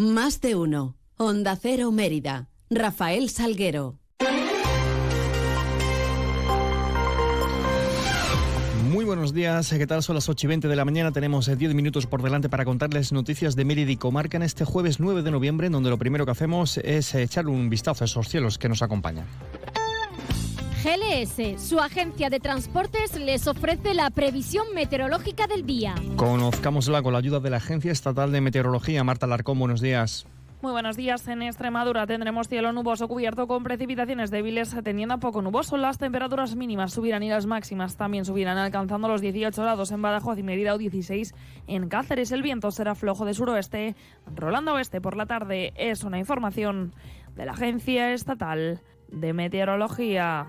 Más de uno. Onda Cero Mérida. Rafael Salguero. Muy buenos días, ¿qué tal? Son las 8 y 20 de la mañana, tenemos 10 eh, minutos por delante para contarles noticias de Mérida y Comarca en este jueves 9 de noviembre, donde lo primero que hacemos es echar un vistazo a esos cielos que nos acompañan. GLS, su agencia de transportes, les ofrece la previsión meteorológica del día. Conozcámosla con la ayuda de la Agencia Estatal de Meteorología. Marta Larcón, buenos días. Muy buenos días. En Extremadura tendremos cielo nuboso cubierto con precipitaciones débiles teniendo a poco nuboso. Las temperaturas mínimas subirán y las máximas también subirán alcanzando los 18 grados en Badajoz y Mérida o 16 en Cáceres. El viento será flojo de suroeste, rolando oeste por la tarde. Es una información de la Agencia Estatal de Meteorología.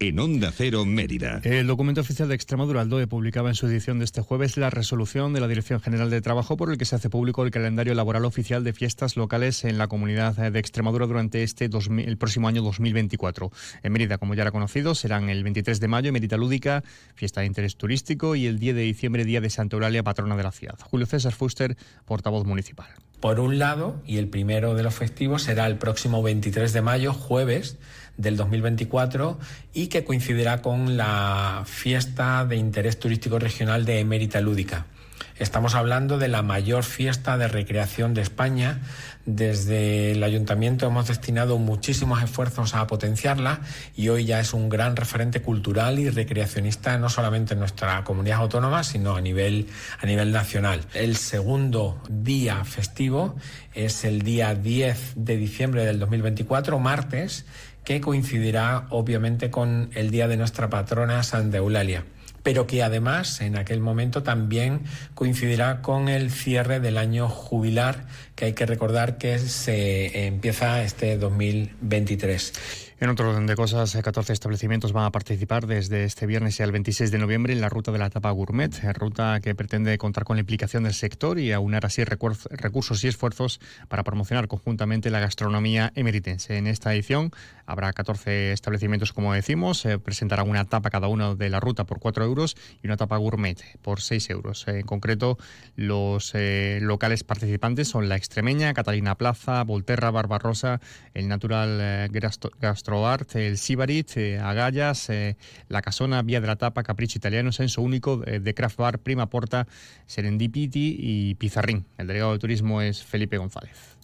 en Onda Cero Mérida. El documento oficial de Extremadura, el DOE, publicaba en su edición de este jueves la resolución de la Dirección General de Trabajo por el que se hace público el calendario laboral oficial de fiestas locales en la comunidad de Extremadura durante este el próximo año 2024. En Mérida, como ya era conocido, serán el 23 de mayo, Mérida Lúdica, fiesta de interés turístico, y el 10 de diciembre, Día de Santa Eulalia, patrona de la ciudad. Julio César Fuster, portavoz municipal. Por un lado, y el primero de los festivos será el próximo 23 de mayo, jueves, del 2024 y que coincidirá con la fiesta de interés turístico regional de Emérita Lúdica. Estamos hablando de la mayor fiesta de recreación de España. Desde el ayuntamiento hemos destinado muchísimos esfuerzos a potenciarla y hoy ya es un gran referente cultural y recreacionista no solamente en nuestra comunidad autónoma, sino a nivel, a nivel nacional. El segundo día festivo es el día 10 de diciembre del 2024, martes, que coincidirá obviamente con el día de nuestra patrona Santa Eulalia pero que además en aquel momento también coincidirá con el cierre del año jubilar, que hay que recordar que se empieza este 2023. En otro orden de cosas, 14 eh, establecimientos van a participar desde este viernes y al 26 de noviembre en la ruta de la etapa gourmet, eh, ruta que pretende contar con la implicación del sector y aunar así recursos y esfuerzos para promocionar conjuntamente la gastronomía emeritense. En esta edición habrá 14 establecimientos, como decimos, se presentarán una etapa cada uno de la ruta por 4 euros y una etapa gourmet por 6 euros. En concreto, los eh, locales participantes son la Extremeña, Catalina Plaza, Volterra, Barbarosa, el Natural Gastro Arte, el Sibarit, eh, Agallas, eh, La Casona, Vía de la Tapa, Capricho Italiano, Senso Único, eh, de Craft Bar, Prima Porta, Serendipity y Pizarrín. El delegado de turismo es Felipe González.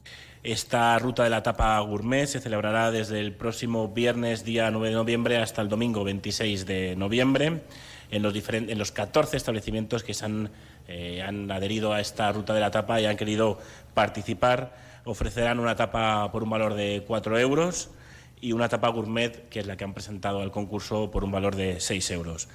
Esta ruta de la etapa gourmet se celebrará desde el próximo viernes, día 9 de noviembre, hasta el domingo 26 de noviembre, en los, en los 14 establecimientos que se han, han adherido a esta ruta de la etapa y han querido participar. Ofrecerán una etapa por un valor de 4 euros y una tapa gourmet, que es la que han presentado al concurso por un valor de 6 euros.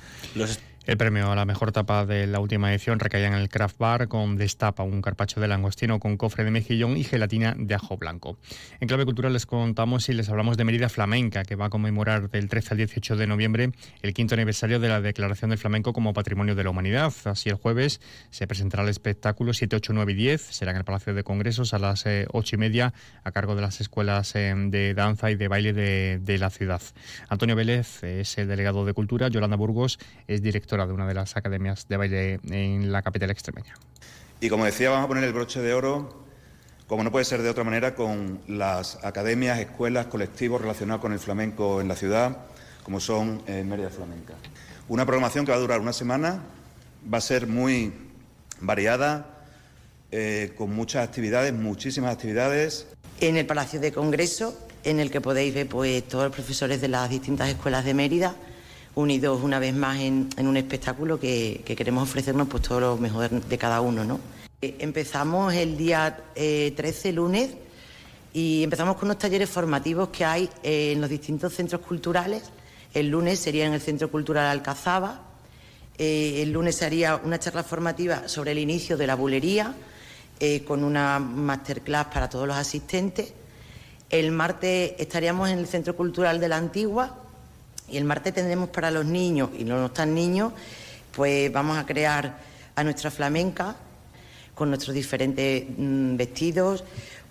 El premio a la mejor tapa de la última edición recaía en el Craft Bar con Destapa, un carpacho de langostino con cofre de mejillón y gelatina de ajo blanco. En clave cultural les contamos y les hablamos de Mérida Flamenca, que va a conmemorar del 13 al 18 de noviembre el quinto aniversario de la declaración del flamenco como patrimonio de la humanidad. Así el jueves se presentará el espectáculo 7, 8, 9 y 10. Será en el Palacio de Congresos a las 8 eh, y media a cargo de las escuelas eh, de danza y de baile de, de la ciudad. Antonio Vélez es el delegado de Cultura, Yolanda Burgos es director de una de las academias de baile en la capital extremeña. Y como decía, vamos a poner el broche de oro, como no puede ser de otra manera, con las academias, escuelas, colectivos relacionados con el flamenco en la ciudad, como son eh, Mérida Flamenca. Una programación que va a durar una semana, va a ser muy variada, eh, con muchas actividades, muchísimas actividades. En el Palacio de Congreso, en el que podéis ver pues, todos los profesores de las distintas escuelas de Mérida, unidos una vez más en, un espectáculo que, queremos ofrecernos pues todo lo mejor de cada uno. ¿no? Eh, empezamos el día 13, eh, lunes, y empezamos con unos talleres formativos que hay eh, en los distintos centros culturales. El lunes sería en el Centro Cultural Alcazaba, el lunes haría una charla formativa sobre el inicio de la bulería, con una masterclass para todos los asistentes. El martes estaríamos en el Centro Cultural de la Antigua y el martes tendremos para los niños y no están niños, pues vamos a crear a nuestra flamenca con nuestros diferentes mm, vestidos,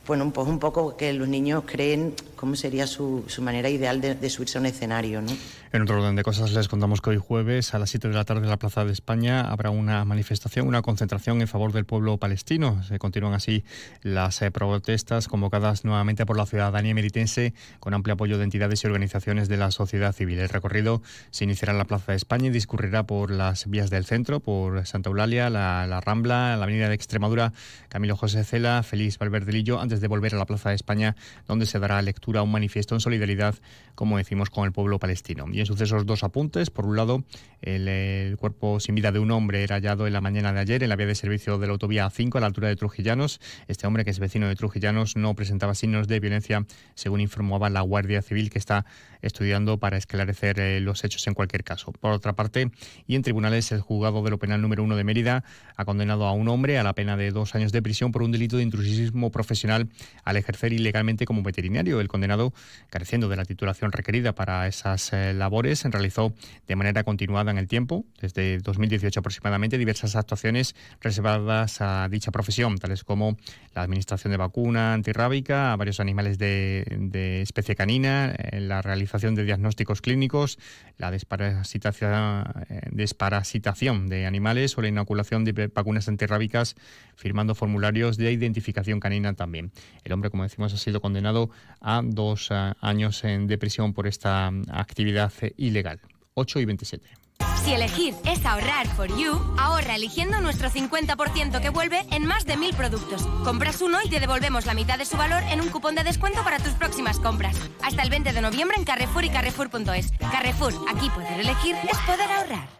bueno, pues un poco que los niños creen cómo sería su, su manera ideal de, de, subirse a un escenario. ¿no? En otro orden de cosas les contamos que hoy jueves a las 7 de la tarde en la Plaza de España habrá una manifestación, una concentración en favor del pueblo palestino. Se continúan así las eh, protestas convocadas nuevamente por la ciudadanía meritense con amplio apoyo de entidades y organizaciones de la sociedad civil. El recorrido se iniciará en la Plaza de España y discurrirá por las vías del centro, por Santa Eulalia, la, la Rambla, la Avenida de Extremadura, Camilo José Cela, Félix Valverdelillo, antes de volver a la Plaza de España, donde se dará lectura a un manifiesto en solidaridad, como decimos, con el pueblo palestino. En sucesos dos apuntes. Por un lado, el, cuerpo sin vida de un hombre era hallado en la mañana de ayer en la vía de servicio de la autovía A5 a la altura de Trujillanos. Este hombre, que es vecino de Trujillanos, no presentaba signos de violencia, según informaba la Guardia Civil, que está estudiando para esclarecer eh, los hechos en cualquier caso. Por otra parte, y en tribunales, el juzgado de lo penal número uno de Mérida ha condenado a un hombre a la pena de dos años de prisión por un delito de intrusismo profesional al ejercer ilegalmente como veterinario. El condenado, careciendo de la titulación requerida para esas eh, labores, realizó de manera continuada en el tiempo, desde 2018 aproximadamente, diversas actuaciones reservadas a dicha profesión, tales como la administración de vacuna antirrábica a varios animales de, especie canina, eh, la realización de diagnósticos clínicos, la desparasitación, eh, desparasitación de animales o la inoculación de vacunas antirrábicas, firmando formularios de identificación canina también. El hombre, como decimos, ha sido condenado a dos uh, años de prisión por esta actividad ilegal. 8 y 27. Si elegir es ahorrar for you, ahorra eligiendo nuestro 50% que vuelve en más de mil productos. Compras uno y te devolvemos la mitad de su valor en un cupón de descuento para tus próximas compras. Hasta el 20 de noviembre en Carrefour y Carrefour.es. Carrefour, aquí poder elegir es poder ahorrar.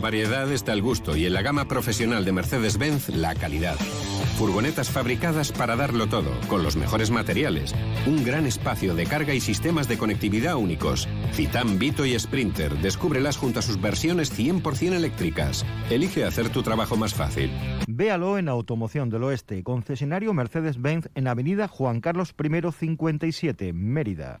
La variedad está el gusto y en la gama profesional de Mercedes-Benz la calidad. Furgonetas fabricadas para darlo todo, con los mejores materiales. Un gran espacio de carga y sistemas de conectividad únicos. Citan, Vito y Sprinter. Descúbrelas junto a sus versiones 100% eléctricas. Elige hacer tu trabajo más fácil. Véalo en Automoción del Oeste, concesionario Mercedes-Benz en Avenida Juan Carlos I 57, Mérida.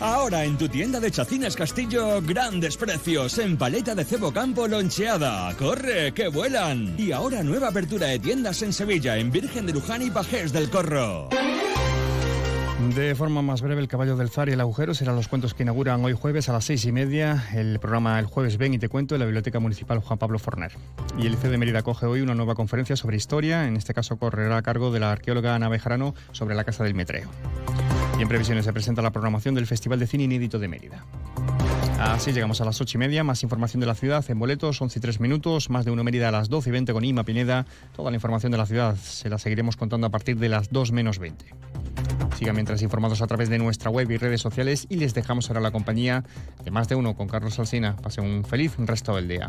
Ahora en tu tienda de Chacines Castillo, grandes precios en paleta de cebo campo loncheada. ¡Corre, que vuelan! Y ahora nueva apertura de tiendas en Sevilla, en Virgen de Luján y Pajés del Corro. De forma más breve, el caballo del zar y el agujero serán los cuentos que inauguran hoy jueves a las seis y media el programa El Jueves Ven y Te Cuento en la Biblioteca Municipal Juan Pablo Forner. Y el ICE de Mérida coge hoy una nueva conferencia sobre historia, en este caso correrá a cargo de la arqueóloga Ana Bejarano sobre la Casa del Metreo. Y en previsiones se presenta la programación del Festival de Cine Inédito de Mérida. Así llegamos a las ocho y media. Más información de la ciudad en boletos, 11 y 3 minutos. Más de uno Mérida a las 12 y 20 con Ima Pineda. Toda la información de la ciudad se la seguiremos contando a partir de las 2 menos 20. Sigan mientras informados a través de nuestra web y redes sociales y les dejamos ahora la compañía de más de uno con Carlos Alsina. Pasen un feliz resto del día.